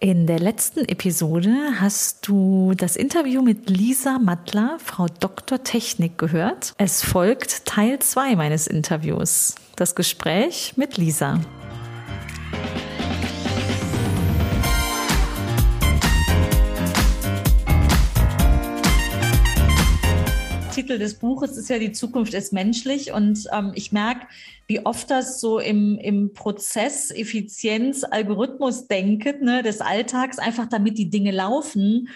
In der letzten Episode hast du das Interview mit Lisa Mattler, Frau Dr. Technik, gehört. Es folgt Teil 2 meines Interviews, das Gespräch mit Lisa. Titel des Buches ist ja Die Zukunft ist menschlich und ähm, ich merke, wie oft das so im, im Prozess, Effizienz, Algorithmus denken ne, des Alltags, einfach damit die Dinge laufen,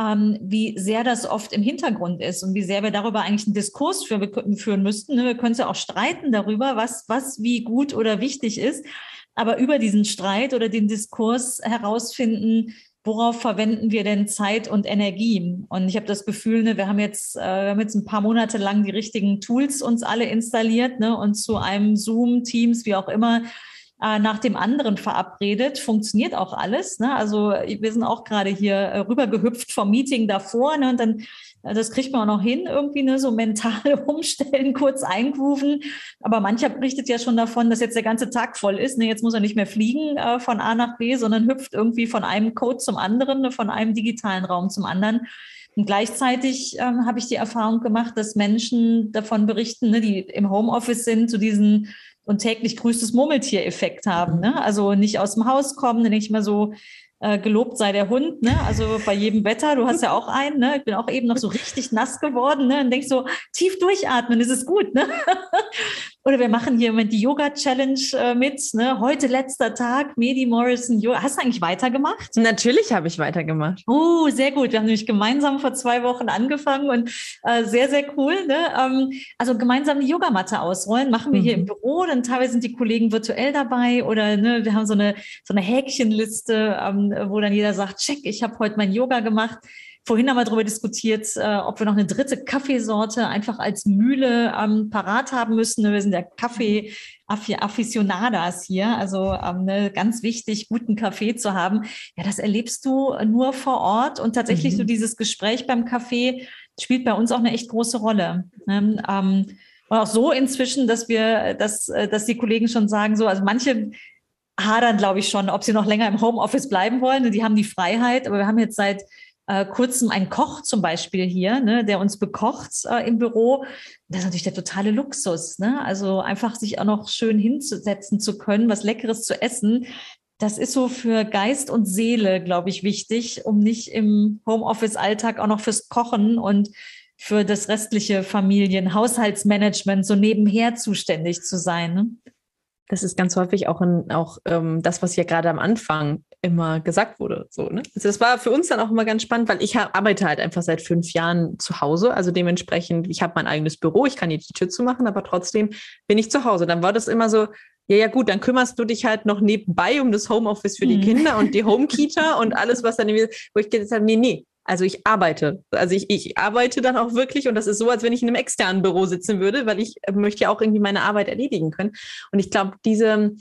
ähm, wie sehr das oft im Hintergrund ist und wie sehr wir darüber eigentlich einen Diskurs für, führen müssten. Ne? Wir können ja auch streiten darüber, was, was wie gut oder wichtig ist, aber über diesen Streit oder den Diskurs herausfinden, worauf verwenden wir denn Zeit und Energie? Und ich habe das Gefühl, ne, wir haben jetzt, äh, wir haben jetzt ein paar Monate lang die richtigen Tools uns alle installiert ne, und zu einem Zoom, Teams, wie auch immer, äh, nach dem anderen verabredet. Funktioniert auch alles. Ne? Also wir sind auch gerade hier äh, rübergehüpft vom Meeting davor ne, und dann das kriegt man auch noch hin, irgendwie ne, so mental umstellen, kurz eingrooven. Aber mancher berichtet ja schon davon, dass jetzt der ganze Tag voll ist. Ne, jetzt muss er nicht mehr fliegen äh, von A nach B, sondern hüpft irgendwie von einem Code zum anderen, ne, von einem digitalen Raum zum anderen. Und gleichzeitig ähm, habe ich die Erfahrung gemacht, dass Menschen davon berichten, ne, die im Homeoffice sind, zu diesen und täglich grüßtes Murmeltier-Effekt haben. Ne? Also nicht aus dem Haus kommen, nicht mehr so, äh, gelobt sei der Hund, ne? Also bei jedem Wetter, du hast ja auch einen, ne? Ich bin auch eben noch so richtig nass geworden, ne? Und denkst so, tief durchatmen, ist es gut, ne? Oder wir machen hier im Moment die Yoga-Challenge äh, mit, ne? Heute letzter Tag, Medi Morrison Yoga. Hast du eigentlich weitergemacht? Natürlich habe ich weitergemacht. Oh, sehr gut. Wir haben nämlich gemeinsam vor zwei Wochen angefangen und äh, sehr, sehr cool. Ne? Ähm, also gemeinsam die Yogamatte ausrollen, machen wir mhm. hier im Büro. Dann teilweise sind die Kollegen virtuell dabei oder ne, wir haben so eine, so eine Häkchenliste, ähm, wo dann jeder sagt, check, ich habe heute mein Yoga gemacht. Vorhin haben wir darüber diskutiert, äh, ob wir noch eine dritte Kaffeesorte einfach als Mühle ähm, parat haben müssen. Wir sind der Kaffee Aficionadas hier, also ähm, ne, ganz wichtig, guten Kaffee zu haben. Ja, das erlebst du nur vor Ort und tatsächlich mhm. so dieses Gespräch beim Kaffee spielt bei uns auch eine echt große Rolle. Ne? Ähm, und auch so inzwischen, dass wir, dass, äh, dass die Kollegen schon sagen, so, also manche hadern, glaube ich, schon, ob sie noch länger im Homeoffice bleiben wollen. Die haben die Freiheit, aber wir haben jetzt seit äh, kurzem einen Koch zum Beispiel hier, ne, der uns bekocht äh, im Büro. Das ist natürlich der totale Luxus. Ne? Also einfach sich auch noch schön hinzusetzen zu können, was Leckeres zu essen. Das ist so für Geist und Seele, glaube ich, wichtig, um nicht im Homeoffice-Alltag auch noch fürs Kochen und für das restliche Familien-, Haushaltsmanagement so nebenher zuständig zu sein. Ne? Das ist ganz häufig auch, in, auch ähm, das, was ja gerade am Anfang immer gesagt wurde. So, ne? Also das war für uns dann auch immer ganz spannend, weil ich arbeite halt einfach seit fünf Jahren zu Hause. Also dementsprechend, ich habe mein eigenes Büro, ich kann hier die Tür zumachen, aber trotzdem bin ich zu Hause. Dann war das immer so, ja, ja, gut, dann kümmerst du dich halt noch nebenbei um das Homeoffice für die mhm. Kinder und die Home-Kita und alles, was dann, wo ich gesagt habe, nee, nee, also ich arbeite. Also ich, ich arbeite dann auch wirklich und das ist so, als wenn ich in einem externen Büro sitzen würde, weil ich möchte ja auch irgendwie meine Arbeit erledigen können. Und ich glaube, diese,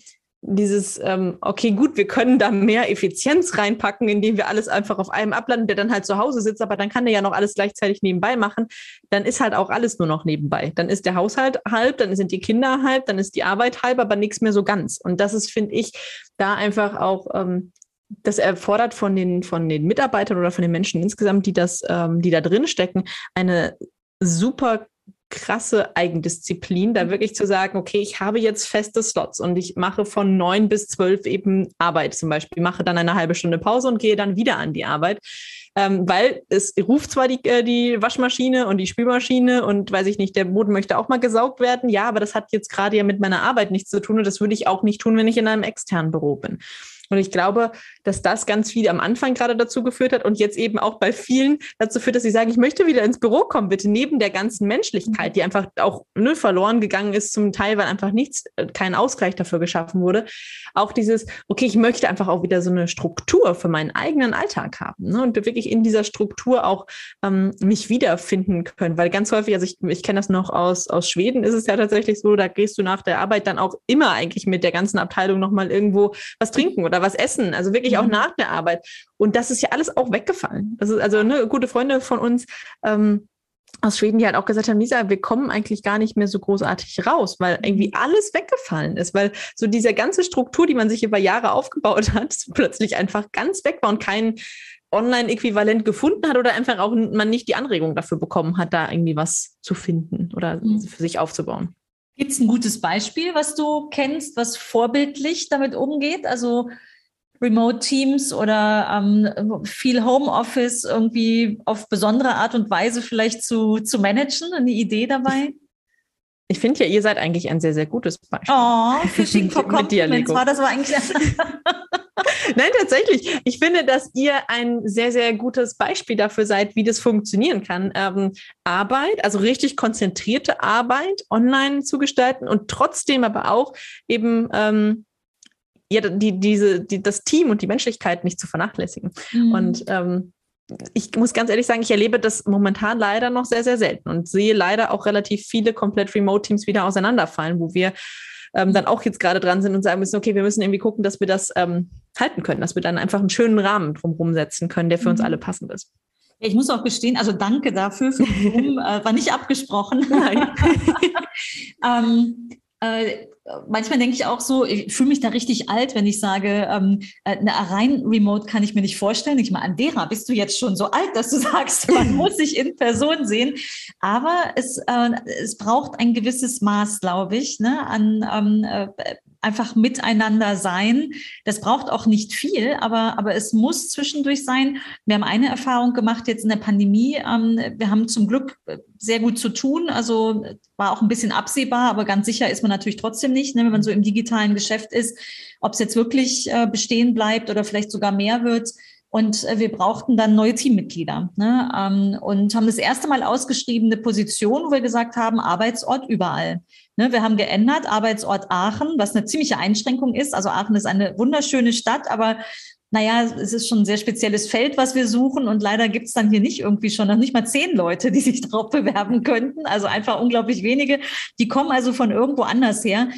dieses, ähm, okay, gut, wir können da mehr Effizienz reinpacken, indem wir alles einfach auf einem abladen, der dann halt zu Hause sitzt, aber dann kann der ja noch alles gleichzeitig nebenbei machen. Dann ist halt auch alles nur noch nebenbei. Dann ist der Haushalt halb, dann sind die Kinder halb, dann ist die Arbeit halb, aber nichts mehr so ganz. Und das ist, finde ich, da einfach auch ähm, das erfordert von den, von den Mitarbeitern oder von den Menschen insgesamt, die das, ähm, die da drin stecken, eine super krasse Eigendisziplin, da wirklich zu sagen, okay, ich habe jetzt feste Slots und ich mache von neun bis zwölf eben Arbeit zum Beispiel, mache dann eine halbe Stunde Pause und gehe dann wieder an die Arbeit. Ähm, weil es ruft zwar die, äh, die Waschmaschine und die Spülmaschine und weiß ich nicht, der Boden möchte auch mal gesaugt werden, ja, aber das hat jetzt gerade ja mit meiner Arbeit nichts zu tun und das würde ich auch nicht tun, wenn ich in einem externen Büro bin. Und ich glaube, dass das ganz viel am Anfang gerade dazu geführt hat und jetzt eben auch bei vielen dazu führt, dass sie sagen, ich möchte wieder ins Büro kommen, bitte, neben der ganzen Menschlichkeit, die einfach auch ne, verloren gegangen ist, zum Teil, weil einfach nichts, äh, kein Ausgleich dafür geschaffen wurde. Auch dieses, okay, ich möchte einfach auch wieder so eine Struktur für meinen eigenen Alltag haben ne, und wirklich in dieser Struktur auch ähm, mich wiederfinden können. Weil ganz häufig, also ich, ich kenne das noch aus, aus Schweden, ist es ja tatsächlich so, da gehst du nach der Arbeit dann auch immer eigentlich mit der ganzen Abteilung nochmal irgendwo was trinken oder was essen, also wirklich auch mhm. nach der Arbeit. Und das ist ja alles auch weggefallen. Das ist also eine gute Freunde von uns, ähm, aus Schweden, die halt auch gesagt haben, Lisa, wir kommen eigentlich gar nicht mehr so großartig raus, weil irgendwie mhm. alles weggefallen ist, weil so diese ganze Struktur, die man sich über Jahre aufgebaut hat, plötzlich einfach ganz weg war und kein Online-Äquivalent gefunden hat oder einfach auch man nicht die Anregung dafür bekommen hat, da irgendwie was zu finden oder mhm. für sich aufzubauen. Gibt es ein gutes Beispiel, was du kennst, was vorbildlich damit umgeht? Also Remote Teams oder ähm, viel Homeoffice irgendwie auf besondere Art und Weise vielleicht zu, zu managen? Eine Idee dabei? Ich finde ja, ihr seid eigentlich ein sehr, sehr gutes Beispiel. Oh, Fishing for Compliments war das war eigentlich. Nein, tatsächlich. Ich finde, dass ihr ein sehr, sehr gutes Beispiel dafür seid, wie das funktionieren kann. Ähm, Arbeit, also richtig konzentrierte Arbeit online zu gestalten und trotzdem aber auch eben ähm, ja, die, diese, die, das Team und die Menschlichkeit nicht zu vernachlässigen. Mhm. Und ähm, ich muss ganz ehrlich sagen, ich erlebe das momentan leider noch sehr, sehr selten und sehe leider auch relativ viele komplett Remote-Teams wieder auseinanderfallen, wo wir ähm, dann auch jetzt gerade dran sind und sagen müssen, okay, wir müssen irgendwie gucken, dass wir das ähm, halten können, dass wir dann einfach einen schönen Rahmen drumherum setzen können, der für uns mhm. alle passend ist. Ich muss auch gestehen, also danke dafür. Für Zoom, äh, war nicht abgesprochen. Nein. ähm, äh, manchmal denke ich auch so, ich fühle mich da richtig alt, wenn ich sage, ähm, äh, eine rein Remote kann ich mir nicht vorstellen. Ich meine, Andera, bist du jetzt schon so alt, dass du sagst, man muss sich in Person sehen. Aber es, äh, es braucht ein gewisses Maß, glaube ich, ne, an ähm, äh, einfach miteinander sein. Das braucht auch nicht viel, aber, aber es muss zwischendurch sein. Wir haben eine Erfahrung gemacht jetzt in der Pandemie. Ähm, wir haben zum Glück sehr gut zu tun. Also war auch ein bisschen absehbar, aber ganz sicher ist man natürlich trotzdem nicht, ne, wenn man so im digitalen Geschäft ist, ob es jetzt wirklich äh, bestehen bleibt oder vielleicht sogar mehr wird. Und äh, wir brauchten dann neue Teammitglieder ne? Ähm, und haben das erste Mal ausgeschriebene Position, wo wir gesagt haben, Arbeitsort überall. Ne, wir haben geändert, Arbeitsort Aachen, was eine ziemliche Einschränkung ist. Also Aachen ist eine wunderschöne Stadt, aber naja, es ist schon ein sehr spezielles Feld, was wir suchen. Und leider gibt es dann hier nicht irgendwie schon noch nicht mal zehn Leute, die sich darauf bewerben könnten. Also einfach unglaublich wenige. Die kommen also von irgendwo anders her.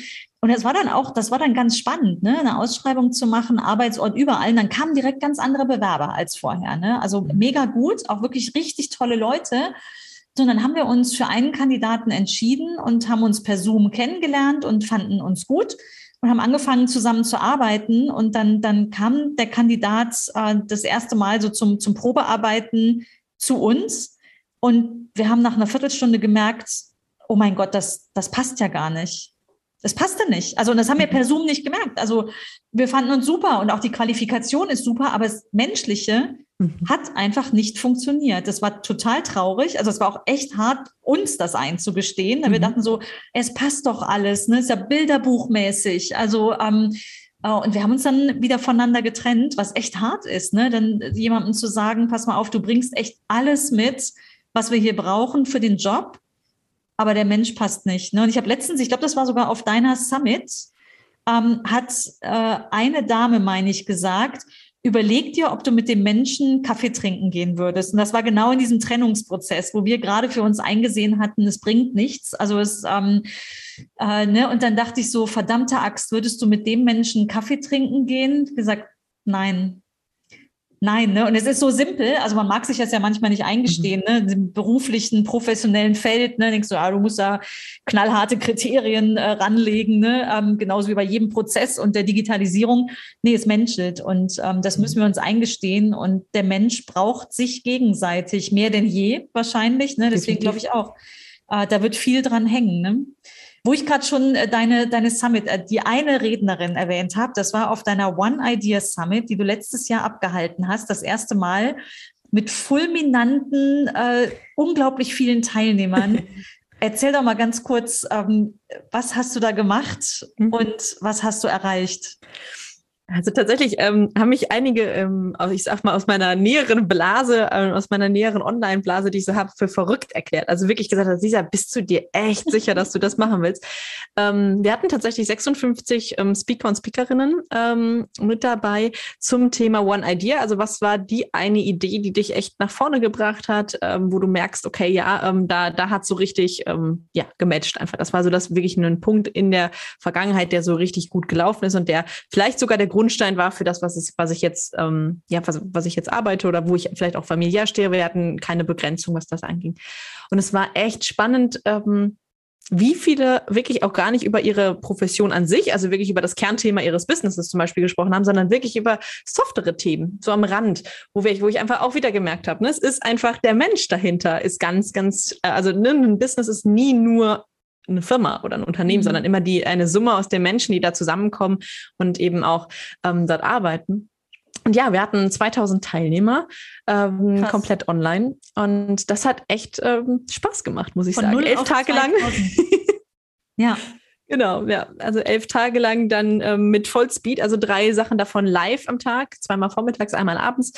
Und das war dann auch, das war dann ganz spannend, ne? eine Ausschreibung zu machen, Arbeitsort überall. Und dann kamen direkt ganz andere Bewerber als vorher. Ne? Also mega gut, auch wirklich richtig tolle Leute. So, dann haben wir uns für einen Kandidaten entschieden und haben uns per Zoom kennengelernt und fanden uns gut und haben angefangen zusammen zu arbeiten. Und dann, dann kam der Kandidat äh, das erste Mal so zum, zum Probearbeiten zu uns. Und wir haben nach einer Viertelstunde gemerkt, oh mein Gott, das, das passt ja gar nicht. Das passte nicht. Also, und das haben wir per Zoom nicht gemerkt. Also, wir fanden uns super und auch die Qualifikation ist super, aber das Menschliche Mhm. Hat einfach nicht funktioniert. Das war total traurig. Also es war auch echt hart, uns das einzugestehen. Mhm. Wir dachten so, es passt doch alles, ne? Ist ja bilderbuchmäßig. Also ähm, äh, und wir haben uns dann wieder voneinander getrennt, was echt hart ist, ne? Dann jemandem zu sagen, pass mal auf, du bringst echt alles mit, was wir hier brauchen für den Job, aber der Mensch passt nicht. Ne? Und ich habe letztens, ich glaube, das war sogar auf deiner Summit, ähm, hat äh, eine Dame, meine ich, gesagt, überleg dir, ob du mit dem Menschen Kaffee trinken gehen würdest. Und das war genau in diesem Trennungsprozess, wo wir gerade für uns eingesehen hatten, es bringt nichts. Also es, ähm, äh, ne? und dann dachte ich so, verdammte Axt, würdest du mit dem Menschen Kaffee trinken gehen? Gesagt, nein, Nein, ne? Und es ist so simpel, also man mag sich das ja manchmal nicht eingestehen, mhm. ne? Im beruflichen, professionellen Feld, ne? Denkst du, ah, du musst da knallharte Kriterien äh, ranlegen, ne? Ähm, genauso wie bei jedem Prozess und der Digitalisierung. Nee, es menschelt und ähm, das mhm. müssen wir uns eingestehen. Und der Mensch braucht sich gegenseitig mehr denn je wahrscheinlich. Ne? Deswegen glaube ich auch, äh, da wird viel dran hängen. Ne? Wo ich gerade schon äh, deine, deine Summit, äh, die eine Rednerin erwähnt habe, das war auf deiner One Idea Summit, die du letztes Jahr abgehalten hast, das erste Mal mit fulminanten, äh, unglaublich vielen Teilnehmern. Erzähl doch mal ganz kurz, ähm, was hast du da gemacht mhm. und was hast du erreicht? Also tatsächlich ähm, haben mich einige, ähm, ich sag mal, aus meiner näheren Blase, äh, aus meiner näheren Online-Blase, die ich so habe, für verrückt erklärt. Also wirklich gesagt, Lisa, bist du dir echt sicher, dass du das machen willst? Ähm, wir hatten tatsächlich 56 ähm, Speaker und Speakerinnen ähm, mit dabei zum Thema One Idea. Also was war die eine Idee, die dich echt nach vorne gebracht hat, ähm, wo du merkst, okay, ja, da, da hat so richtig ja, gematcht einfach. Das war so das wirklich ein Punkt in der Vergangenheit, der so richtig gut gelaufen ist und der vielleicht sogar der Grundstein war für das, was, es, was ich jetzt, ähm, ja, was, was ich jetzt arbeite oder wo ich vielleicht auch familiär stehe. Wir hatten keine Begrenzung, was das anging. Und es war echt spannend, ähm, wie viele wirklich auch gar nicht über ihre Profession an sich, also wirklich über das Kernthema ihres Businesses zum Beispiel gesprochen haben, sondern wirklich über softere Themen, so am Rand, wo ich, wo ich einfach auch wieder gemerkt habe, ne, es ist einfach der Mensch dahinter, ist ganz, ganz, äh, also ne, ein Business ist nie nur eine Firma oder ein Unternehmen, mhm. sondern immer die eine Summe aus den Menschen, die da zusammenkommen und eben auch ähm, dort arbeiten. Und ja, wir hatten 2000 Teilnehmer, ähm, komplett online. Und das hat echt ähm, Spaß gemacht, muss ich Von sagen. Elf Tage 2000. lang. ja. Genau, ja. Also elf Tage lang dann ähm, mit Vollspeed, also drei Sachen davon live am Tag, zweimal vormittags, einmal abends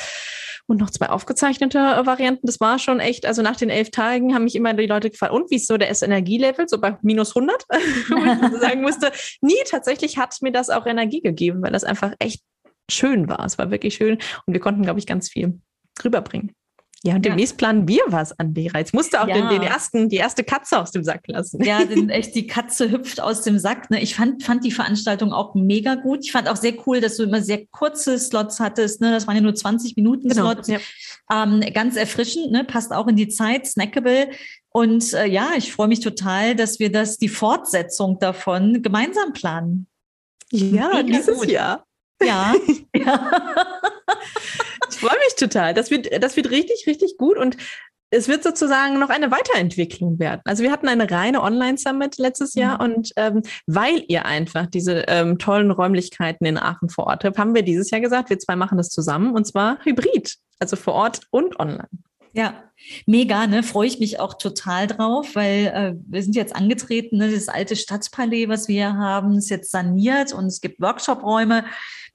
und noch zwei aufgezeichnete äh, Varianten. Das war schon echt, also nach den elf Tagen haben mich immer die Leute gefragt, und wie ist so der Energielevel? So bei minus 100, wo ich sagen musste, nie, tatsächlich hat mir das auch Energie gegeben, weil das einfach echt schön war. Es war wirklich schön und wir konnten, glaube ich, ganz viel rüberbringen. Ja, und demnächst ja. planen wir was an Lehrer. Jetzt musste auch ja. den, den, ersten, die erste Katze aus dem Sack lassen. Ja, denn echt die Katze hüpft aus dem Sack. Ne? Ich fand, fand die Veranstaltung auch mega gut. Ich fand auch sehr cool, dass du immer sehr kurze Slots hattest. Ne? Das waren ja nur 20 Minuten genau, Slots. Ja. Ähm, ganz erfrischend, ne? passt auch in die Zeit, snackable. Und äh, ja, ich freue mich total, dass wir das, die Fortsetzung davon gemeinsam planen. Ja, mega dieses gut. Jahr. Ja. ja. Total. Das wird, das wird richtig, richtig gut und es wird sozusagen noch eine Weiterentwicklung werden. Also wir hatten eine reine Online-Summit letztes Jahr mhm. und ähm, weil ihr einfach diese ähm, tollen Räumlichkeiten in Aachen vor Ort habt, haben wir dieses Jahr gesagt, wir zwei machen das zusammen und zwar hybrid, also vor Ort und online. Ja, mega, ne? Freue ich mich auch total drauf, weil äh, wir sind jetzt angetreten, ne? das alte Stadtpalais, was wir haben, ist jetzt saniert und es gibt Workshop-Räume.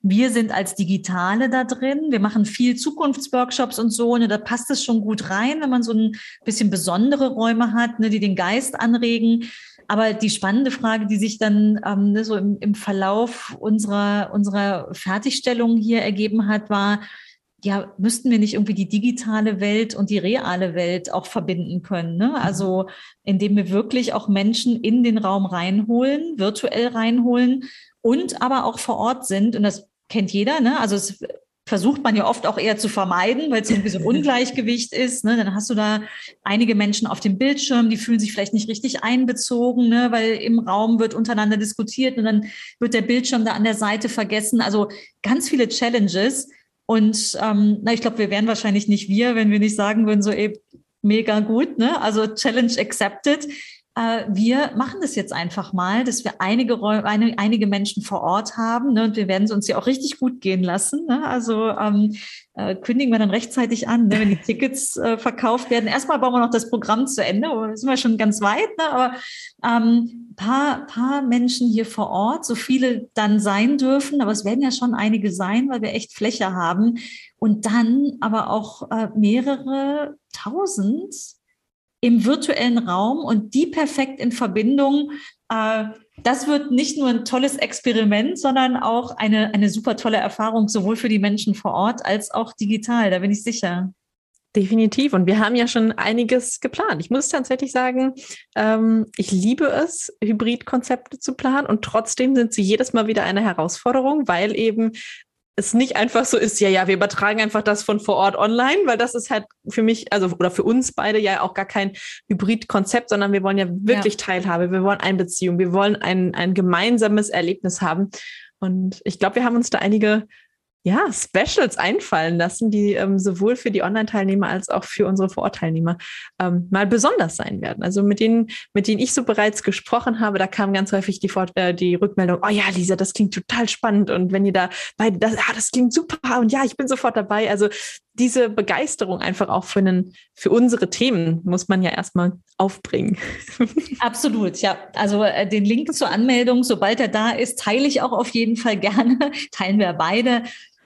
Wir sind als Digitale da drin. Wir machen viel Zukunftsworkshops und so. Ne, da passt es schon gut rein, wenn man so ein bisschen besondere Räume hat, ne, die den Geist anregen. Aber die spannende Frage, die sich dann ähm, ne, so im, im Verlauf unserer, unserer Fertigstellung hier ergeben hat, war, ja, müssten wir nicht irgendwie die digitale Welt und die reale Welt auch verbinden können? Ne? Also indem wir wirklich auch Menschen in den Raum reinholen, virtuell reinholen und aber auch vor Ort sind. Und das kennt jeder, ne? Also es versucht man ja oft auch eher zu vermeiden, weil es irgendwie so ein Ungleichgewicht ist. Ne? Dann hast du da einige Menschen auf dem Bildschirm, die fühlen sich vielleicht nicht richtig einbezogen, ne? weil im Raum wird untereinander diskutiert und dann wird der Bildschirm da an der Seite vergessen. Also ganz viele Challenges. Und ähm, na, ich glaube, wir wären wahrscheinlich nicht wir, wenn wir nicht sagen würden, so ey, mega gut, ne? Also Challenge accepted äh, wir machen das jetzt einfach mal, dass wir einige, eine, einige Menschen vor Ort haben ne, und wir werden es uns ja auch richtig gut gehen lassen. Ne? Also ähm, äh, kündigen wir dann rechtzeitig an, ne, wenn die Tickets äh, verkauft werden. Erstmal bauen wir noch das Programm zu Ende, da sind wir schon ganz weit, ne? aber ähm, paar, paar Menschen hier vor Ort, so viele dann sein dürfen, aber es werden ja schon einige sein, weil wir echt Fläche haben. Und dann aber auch äh, mehrere tausend im virtuellen Raum und die perfekt in Verbindung. Äh, das wird nicht nur ein tolles Experiment, sondern auch eine, eine super tolle Erfahrung, sowohl für die Menschen vor Ort als auch digital. Da bin ich sicher. Definitiv. Und wir haben ja schon einiges geplant. Ich muss tatsächlich sagen, ähm, ich liebe es, Hybridkonzepte zu planen. Und trotzdem sind sie jedes Mal wieder eine Herausforderung, weil eben es nicht einfach so ist, ja, ja, wir übertragen einfach das von vor Ort online, weil das ist halt für mich, also oder für uns beide ja auch gar kein Hybrid-Konzept, sondern wir wollen ja wirklich ja. Teilhabe, wir wollen Einbeziehung, wir wollen ein, ein gemeinsames Erlebnis haben. Und ich glaube, wir haben uns da einige ja, Specials einfallen lassen, die ähm, sowohl für die Online-Teilnehmer als auch für unsere Vorortteilnehmer ähm, mal besonders sein werden. Also mit denen, mit denen ich so bereits gesprochen habe, da kam ganz häufig die, Fort äh, die Rückmeldung, oh ja, Lisa, das klingt total spannend. Und wenn ihr da beide, das, ah, das klingt super und ja, ich bin sofort dabei. Also diese Begeisterung einfach auch für, einen, für unsere Themen muss man ja erstmal aufbringen. Absolut, ja. Also äh, den Link zur Anmeldung, sobald er da ist, teile ich auch auf jeden Fall gerne. Teilen wir beide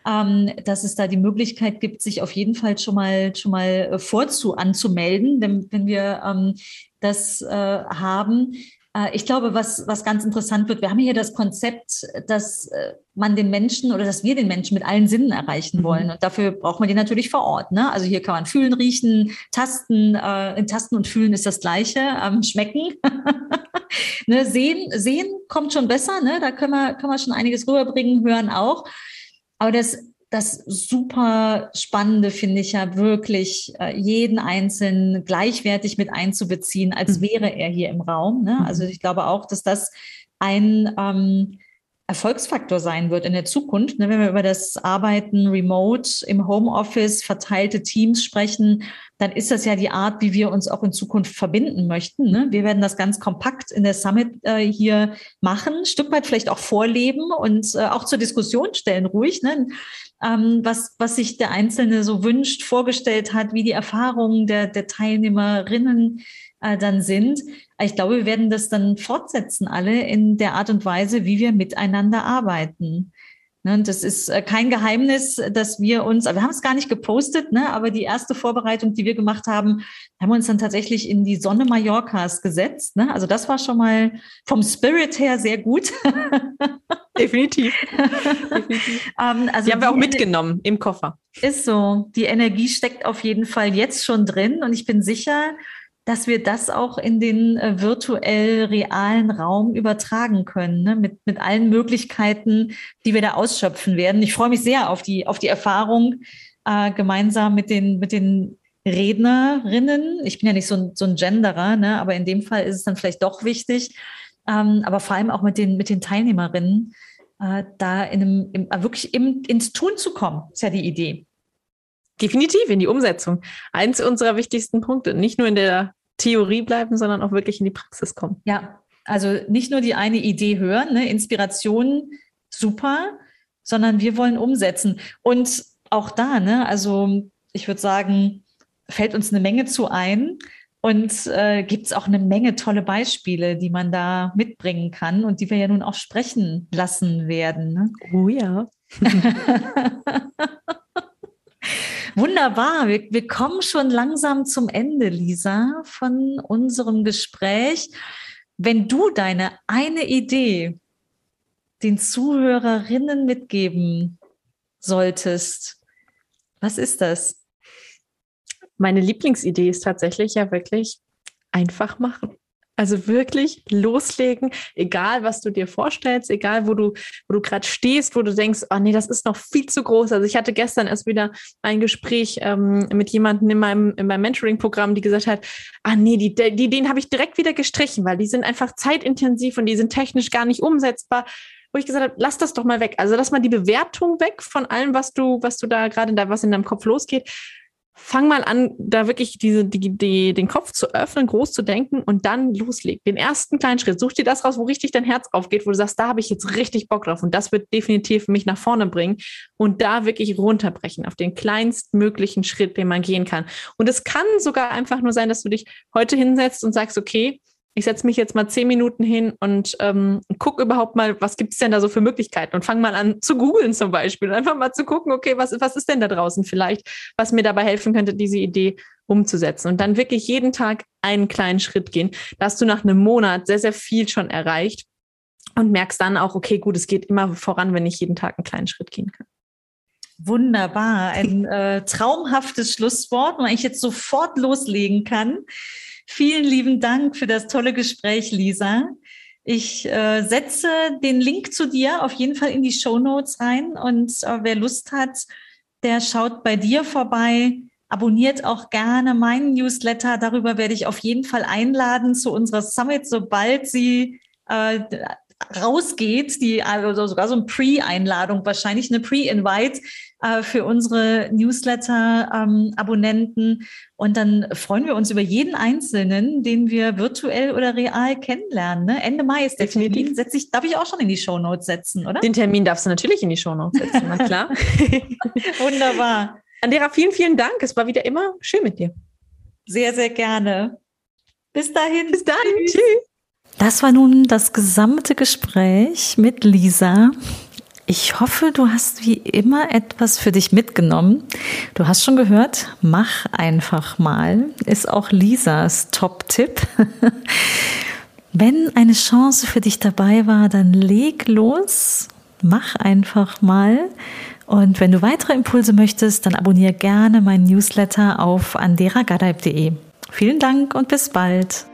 ähm, dass es da die Möglichkeit gibt, sich auf jeden Fall schon mal schon mal äh, vorzu anzumelden, denn wenn wir ähm, das äh, haben. Äh, ich glaube, was, was ganz interessant wird, wir haben hier das Konzept, dass äh, man den Menschen oder dass wir den Menschen mit allen Sinnen erreichen mhm. wollen. Und dafür braucht man die natürlich vor Ort. Ne? Also hier kann man fühlen, riechen, tasten. Äh, in Tasten und Fühlen ist das Gleiche. Ähm, schmecken. ne? Sehen, sehen kommt schon besser. Ne? Da können wir, können wir schon einiges rüberbringen, hören auch. Aber das das super Spannende finde ich ja wirklich, äh, jeden Einzelnen gleichwertig mit einzubeziehen, als mhm. wäre er hier im Raum. Ne? Also mhm. ich glaube auch, dass das ein ähm, Erfolgsfaktor sein wird in der Zukunft, ne? wenn wir über das Arbeiten remote im Homeoffice, verteilte Teams sprechen, dann ist das ja die Art, wie wir uns auch in Zukunft verbinden möchten. Ne? Wir werden das ganz kompakt in der Summit äh, hier machen, ein Stück weit vielleicht auch vorleben und äh, auch zur Diskussion stellen, ruhig. Ne? ähm, was, was sich der Einzelne so wünscht, vorgestellt hat, wie die Erfahrungen der, der Teilnehmerinnen äh, dann sind. Ich glaube, wir werden das dann fortsetzen, alle in der Art und Weise, wie wir miteinander arbeiten. Ne, das ist äh, kein Geheimnis, dass wir uns, wir haben es gar nicht gepostet, ne, aber die erste Vorbereitung, die wir gemacht haben, haben wir uns dann tatsächlich in die Sonne Mallorcas gesetzt. Ne? Also das war schon mal vom Spirit her sehr gut. Definitiv. Definitiv. ähm, also die haben wir auch mitgenommen im Koffer. Ist so. Die Energie steckt auf jeden Fall jetzt schon drin und ich bin sicher, dass wir das auch in den äh, virtuell realen Raum übertragen können, ne? mit, mit allen Möglichkeiten, die wir da ausschöpfen werden. Ich freue mich sehr auf die, auf die Erfahrung äh, gemeinsam mit den, mit den Rednerinnen. Ich bin ja nicht so ein, so ein Genderer, ne? aber in dem Fall ist es dann vielleicht doch wichtig. Ähm, aber vor allem auch mit den, mit den Teilnehmerinnen, äh, da in einem, im, äh, wirklich im, ins Tun zu kommen, ist ja die Idee. Definitiv in die Umsetzung. Eins unserer wichtigsten Punkte. Nicht nur in der Theorie bleiben, sondern auch wirklich in die Praxis kommen. Ja, also nicht nur die eine Idee hören, ne? Inspiration super, sondern wir wollen umsetzen. Und auch da, ne, also ich würde sagen, fällt uns eine Menge zu ein. Und äh, gibt es auch eine Menge tolle Beispiele, die man da mitbringen kann und die wir ja nun auch sprechen lassen werden. Ne? Oh ja. Wunderbar. Wir, wir kommen schon langsam zum Ende, Lisa, von unserem Gespräch. Wenn du deine eine Idee den Zuhörerinnen mitgeben solltest, was ist das? Meine Lieblingsidee ist tatsächlich ja wirklich einfach machen. Also wirklich loslegen, egal was du dir vorstellst, egal wo du, wo du gerade stehst, wo du denkst, oh nee, das ist noch viel zu groß. Also ich hatte gestern erst wieder ein Gespräch ähm, mit jemandem in meinem, in meinem Mentoring-Programm, die gesagt hat, ah nee, die, die, den habe ich direkt wieder gestrichen, weil die sind einfach zeitintensiv und die sind technisch gar nicht umsetzbar wo ich gesagt habe, lass das doch mal weg. Also lass mal die Bewertung weg von allem, was du, was du da gerade da, was in deinem Kopf losgeht fang mal an, da wirklich diese, die, die, den Kopf zu öffnen, groß zu denken und dann loslegen. Den ersten kleinen Schritt. Such dir das raus, wo richtig dein Herz aufgeht, wo du sagst, da habe ich jetzt richtig Bock drauf und das wird definitiv mich nach vorne bringen und da wirklich runterbrechen auf den kleinstmöglichen Schritt, den man gehen kann. Und es kann sogar einfach nur sein, dass du dich heute hinsetzt und sagst, okay, ich setze mich jetzt mal zehn Minuten hin und ähm, guck überhaupt mal, was gibt es denn da so für Möglichkeiten und fange mal an zu googeln zum Beispiel. Einfach mal zu gucken, okay, was, was ist denn da draußen vielleicht, was mir dabei helfen könnte, diese Idee umzusetzen. Und dann wirklich jeden Tag einen kleinen Schritt gehen. Da hast du nach einem Monat sehr, sehr viel schon erreicht und merkst dann auch, okay, gut, es geht immer voran, wenn ich jeden Tag einen kleinen Schritt gehen kann. Wunderbar, ein äh, traumhaftes Schlusswort, wo ich jetzt sofort loslegen kann. Vielen lieben Dank für das tolle Gespräch, Lisa. Ich äh, setze den Link zu dir auf jeden Fall in die Show Notes rein und äh, wer Lust hat, der schaut bei dir vorbei. Abonniert auch gerne meinen Newsletter. Darüber werde ich auf jeden Fall einladen zu unserer Summit, sobald sie äh, rausgeht, die also sogar so eine Pre-Einladung, wahrscheinlich eine Pre-Invite äh, für unsere Newsletter-Abonnenten. Ähm, und dann freuen wir uns über jeden Einzelnen, den wir virtuell oder real kennenlernen. Ne? Ende Mai ist der Definitiv. Termin. Setz ich, darf ich auch schon in die Shownotes setzen, oder? Den Termin darfst du natürlich in die Shownotes setzen, na klar. Wunderbar. Andera, vielen, vielen Dank. Es war wieder immer schön mit dir. Sehr, sehr gerne. Bis dahin. Bis dahin. Tschüss. Tschüss. Das war nun das gesamte Gespräch mit Lisa. Ich hoffe, du hast wie immer etwas für dich mitgenommen. Du hast schon gehört, mach einfach mal, ist auch Lisas Top-Tipp. Wenn eine Chance für dich dabei war, dann leg los, mach einfach mal. Und wenn du weitere Impulse möchtest, dann abonniere gerne meinen Newsletter auf anderagadeib.de. Vielen Dank und bis bald.